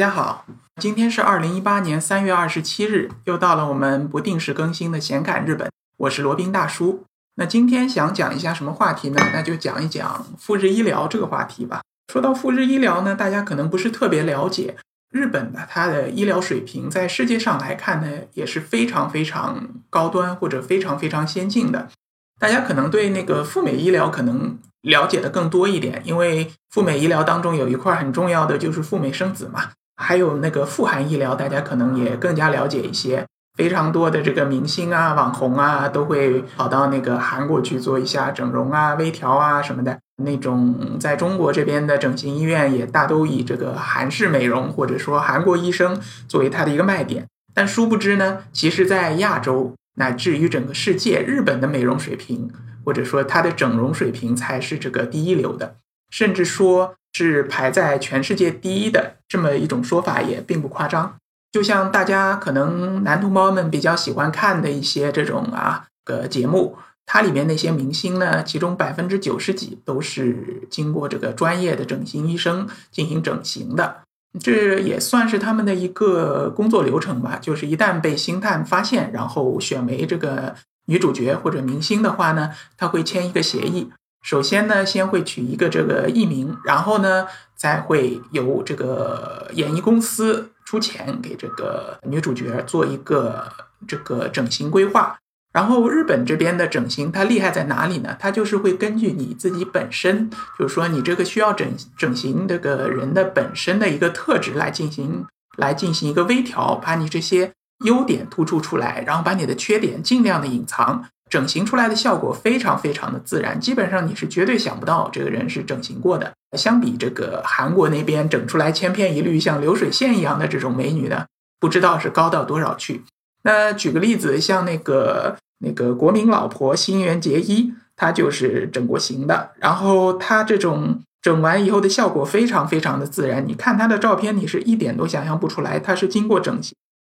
大家好，今天是二零一八年三月二十七日，又到了我们不定时更新的闲侃日本。我是罗宾大叔。那今天想讲一下什么话题呢？那就讲一讲赴日医疗这个话题吧。说到赴日医疗呢，大家可能不是特别了解。日本的它的医疗水平，在世界上来看呢，也是非常非常高端或者非常非常先进的。大家可能对那个赴美医疗可能了解的更多一点，因为赴美医疗当中有一块很重要的就是赴美生子嘛。还有那个富含医疗，大家可能也更加了解一些。非常多的这个明星啊、网红啊，都会跑到那个韩国去做一下整容啊、微调啊什么的。那种在中国这边的整形医院也大都以这个韩式美容或者说韩国医生作为它的一个卖点。但殊不知呢，其实，在亚洲乃至于整个世界，日本的美容水平或者说它的整容水平才是这个第一流的，甚至说。是排在全世界第一的这么一种说法也并不夸张。就像大家可能男同胞们比较喜欢看的一些这种啊个节目，它里面那些明星呢，其中百分之九十几都是经过这个专业的整形医生进行整形的。这也算是他们的一个工作流程吧。就是一旦被星探发现，然后选为这个女主角或者明星的话呢，他会签一个协议。首先呢，先会取一个这个艺名，然后呢，再会由这个演艺公司出钱给这个女主角做一个这个整形规划。然后日本这边的整形，它厉害在哪里呢？它就是会根据你自己本身，就是说你这个需要整整形这个人的本身的一个特质来进行来进行一个微调，把你这些优点突出出来，然后把你的缺点尽量的隐藏。整形出来的效果非常非常的自然，基本上你是绝对想不到这个人是整形过的。相比这个韩国那边整出来千篇一律像流水线一样的这种美女呢，不知道是高到多少去。那举个例子，像那个那个国民老婆新垣结衣，她就是整过形的，然后她这种整完以后的效果非常非常的自然，你看她的照片，你是一点都想象不出来她是经过整形。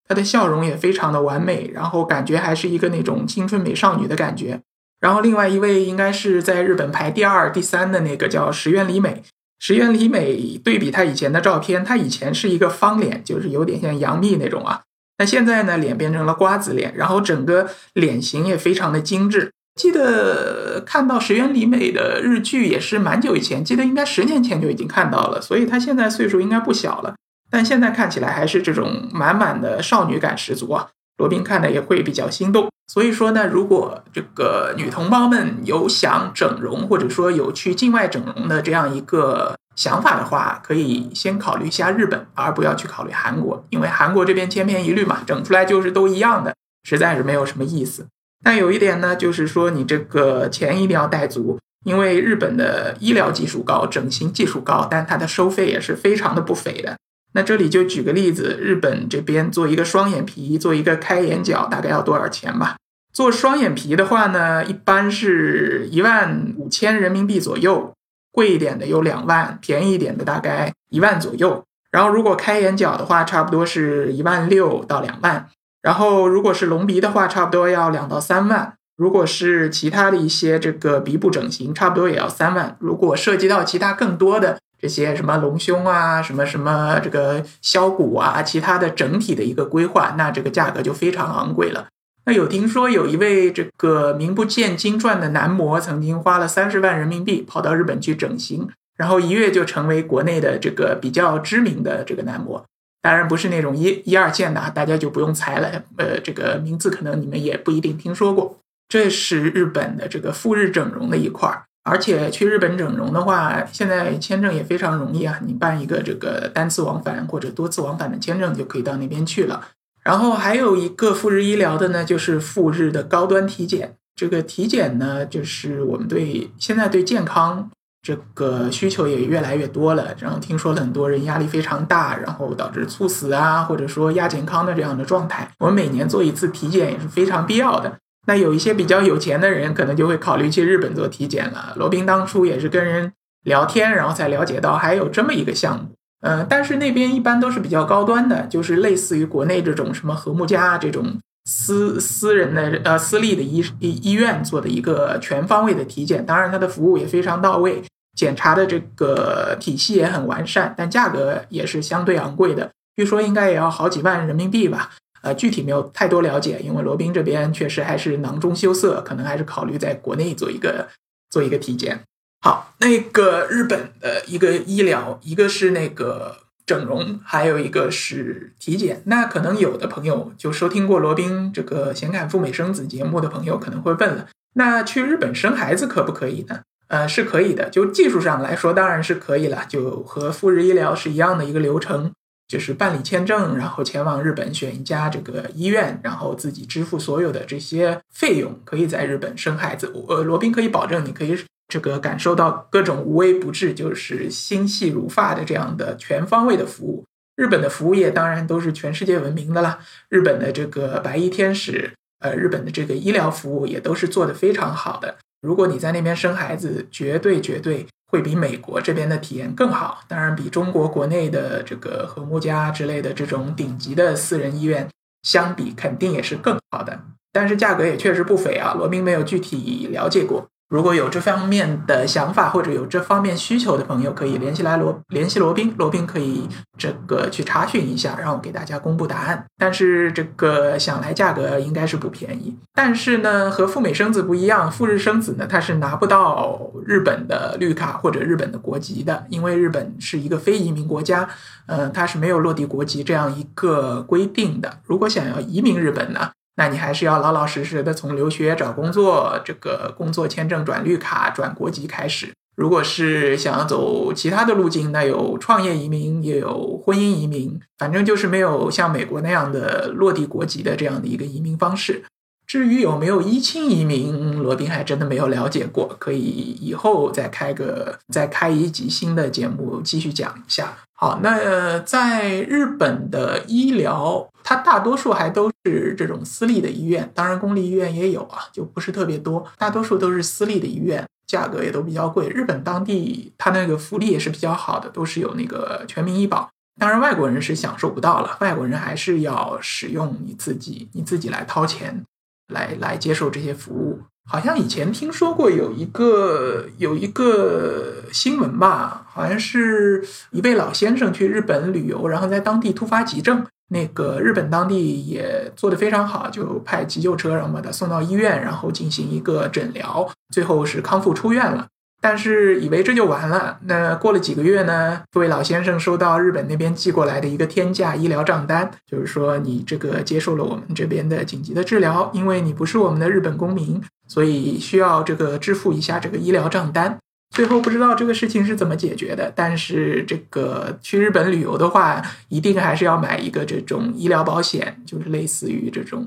她的笑容也非常的完美，然后感觉还是一个那种青春美少女的感觉。然后另外一位应该是在日本排第二、第三的那个叫石原里美。石原里美对比她以前的照片，她以前是一个方脸，就是有点像杨幂那种啊。那现在呢，脸变成了瓜子脸，然后整个脸型也非常的精致。记得看到石原里美的日剧也是蛮久以前，记得应该十年前就已经看到了，所以她现在岁数应该不小了。但现在看起来还是这种满满的少女感十足啊！罗宾看的也会比较心动。所以说呢，如果这个女同胞们有想整容，或者说有去境外整容的这样一个想法的话，可以先考虑一下日本，而不要去考虑韩国，因为韩国这边千篇一律嘛，整出来就是都一样的，实在是没有什么意思。但有一点呢，就是说你这个钱一定要带足，因为日本的医疗技术高，整形技术高，但它的收费也是非常的不菲的。那这里就举个例子，日本这边做一个双眼皮，做一个开眼角，大概要多少钱吧？做双眼皮的话呢，一般是一万五千人民币左右，贵一点的有两万，便宜一点的大概一万左右。然后如果开眼角的话，差不多是一万六到两万。然后如果是隆鼻的话，差不多要两到三万。如果是其他的一些这个鼻部整形，差不多也要三万。如果涉及到其他更多的。这些什么隆胸啊，什么什么这个削骨啊，其他的整体的一个规划，那这个价格就非常昂贵了。那有听说有一位这个名不见经传的男模，曾经花了三十万人民币跑到日本去整形，然后一跃就成为国内的这个比较知名的这个男模。当然不是那种一一二线的，大家就不用猜了。呃，这个名字可能你们也不一定听说过。这是日本的这个赴日整容的一块儿。而且去日本整容的话，现在签证也非常容易啊！你办一个这个单次往返或者多次往返的签证就可以到那边去了。然后还有一个赴日医疗的呢，就是赴日的高端体检。这个体检呢，就是我们对现在对健康这个需求也越来越多了。然后听说很多人压力非常大，然后导致猝死啊，或者说亚健康的这样的状态。我们每年做一次体检也是非常必要的。那有一些比较有钱的人，可能就会考虑去日本做体检了。罗宾当初也是跟人聊天，然后才了解到还有这么一个项目。呃，但是那边一般都是比较高端的，就是类似于国内这种什么和睦家这种私私人的呃私立的医医医院做的一个全方位的体检。当然，它的服务也非常到位，检查的这个体系也很完善，但价格也是相对昂贵的，据说应该也要好几万人民币吧。呃，具体没有太多了解，因为罗宾这边确实还是囊中羞涩，可能还是考虑在国内做一个做一个体检。好，那个日本的一个医疗，一个是那个整容，还有一个是体检。那可能有的朋友就收听过罗宾这个显侃赴美生子节目的朋友可能会问了，那去日本生孩子可不可以呢？呃，是可以的，就技术上来说当然是可以了，就和赴日医疗是一样的一个流程。就是办理签证，然后前往日本选一家这个医院，然后自己支付所有的这些费用，可以在日本生孩子。呃，罗宾可以保证你可以这个感受到各种无微不至，就是心细如发的这样的全方位的服务。日本的服务业当然都是全世界闻名的啦，日本的这个白衣天使，呃，日本的这个医疗服务也都是做的非常好的。如果你在那边生孩子，绝对绝对。会比美国这边的体验更好，当然比中国国内的这个和睦家之类的这种顶级的私人医院相比，肯定也是更好的。但是价格也确实不菲啊，罗宾没有具体了解过。如果有这方面的想法或者有这方面需求的朋友，可以联系来罗联系罗宾，罗宾可以这个去查询一下，然后给大家公布答案。但是这个想来价格应该是不便宜。但是呢，和赴美生子不一样，赴日生子呢，他是拿不到日本的绿卡或者日本的国籍的，因为日本是一个非移民国家，嗯，它是没有落地国籍这样一个规定的。如果想要移民日本呢？那你还是要老老实实的从留学、找工作、这个工作签证转绿卡、转国籍开始。如果是想走其他的路径，那有创业移民，也有婚姻移民，反正就是没有像美国那样的落地国籍的这样的一个移民方式。至于有没有一亲移民，罗宾还真的没有了解过，可以以后再开个再开一集新的节目继续讲一下。好，那在日本的医疗，它大多数还都是这种私立的医院，当然公立医院也有啊，就不是特别多，大多数都是私立的医院，价格也都比较贵。日本当地它那个福利也是比较好的，都是有那个全民医保，当然外国人是享受不到了，外国人还是要使用你自己，你自己来掏钱。来来接受这些服务，好像以前听说过有一个有一个新闻吧，好像是一位老先生去日本旅游，然后在当地突发急症，那个日本当地也做得非常好，就派急救车，然后把他送到医院，然后进行一个诊疗，最后是康复出院了。但是以为这就完了。那过了几个月呢？这位老先生收到日本那边寄过来的一个天价医疗账单，就是说你这个接受了我们这边的紧急的治疗，因为你不是我们的日本公民，所以需要这个支付一下这个医疗账单。最后不知道这个事情是怎么解决的。但是这个去日本旅游的话，一定还是要买一个这种医疗保险，就是类似于这种。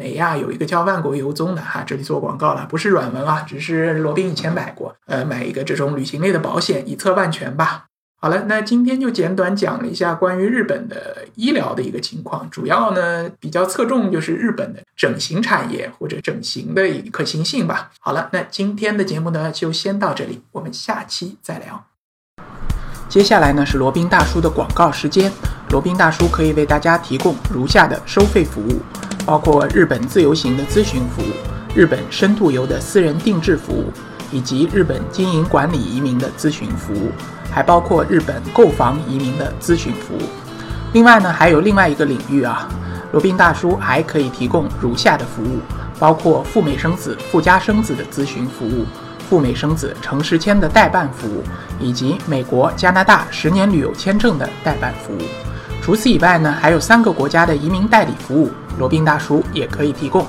美亚有一个叫万国游踪的哈，这里做广告了，不是软文啊，只是罗宾以前买过，呃，买一个这种旅行类的保险，以策万全吧。好了，那今天就简短讲了一下关于日本的医疗的一个情况，主要呢比较侧重就是日本的整形产业或者整形的一可行性吧。好了，那今天的节目呢就先到这里，我们下期再聊。接下来呢是罗宾大叔的广告时间，罗宾大叔可以为大家提供如下的收费服务。包括日本自由行的咨询服务、日本深度游的私人定制服务，以及日本经营管理移民的咨询服务，还包括日本购房移民的咨询服务。另外呢，还有另外一个领域啊，罗宾大叔还可以提供如下的服务：包括赴美生子、赴加生子的咨询服务，赴美生子城市签的代办服务，以及美国、加拿大十年旅游签证的代办服务。除此以外呢，还有三个国家的移民代理服务。罗宾大叔也可以提供，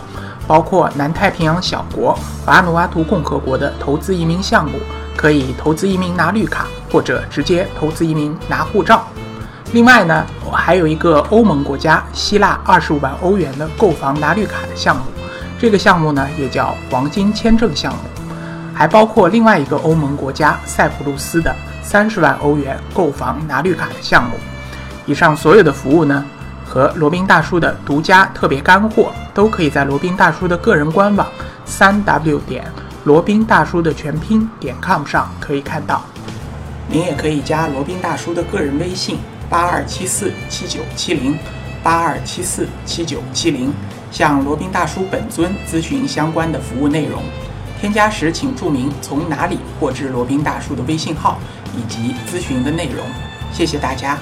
包括南太平洋小国瓦努阿图共和国的投资移民项目，可以投资移民拿绿卡，或者直接投资移民拿护照。另外呢，我还有一个欧盟国家希腊二十五万欧元的购房拿绿卡的项目，这个项目呢也叫黄金签证项目。还包括另外一个欧盟国家塞浦路斯的三十万欧元购房拿绿卡的项目。以上所有的服务呢？和罗宾大叔的独家特别干货，都可以在罗宾大叔的个人官网三 w 点罗宾大叔的全拼点 com 上可以看到。您也可以加罗宾大叔的个人微信八二七四七九七零八二七四七九七零，向罗宾大叔本尊咨询相关的服务内容。添加时请注明从哪里获知罗宾大叔的微信号以及咨询的内容。谢谢大家。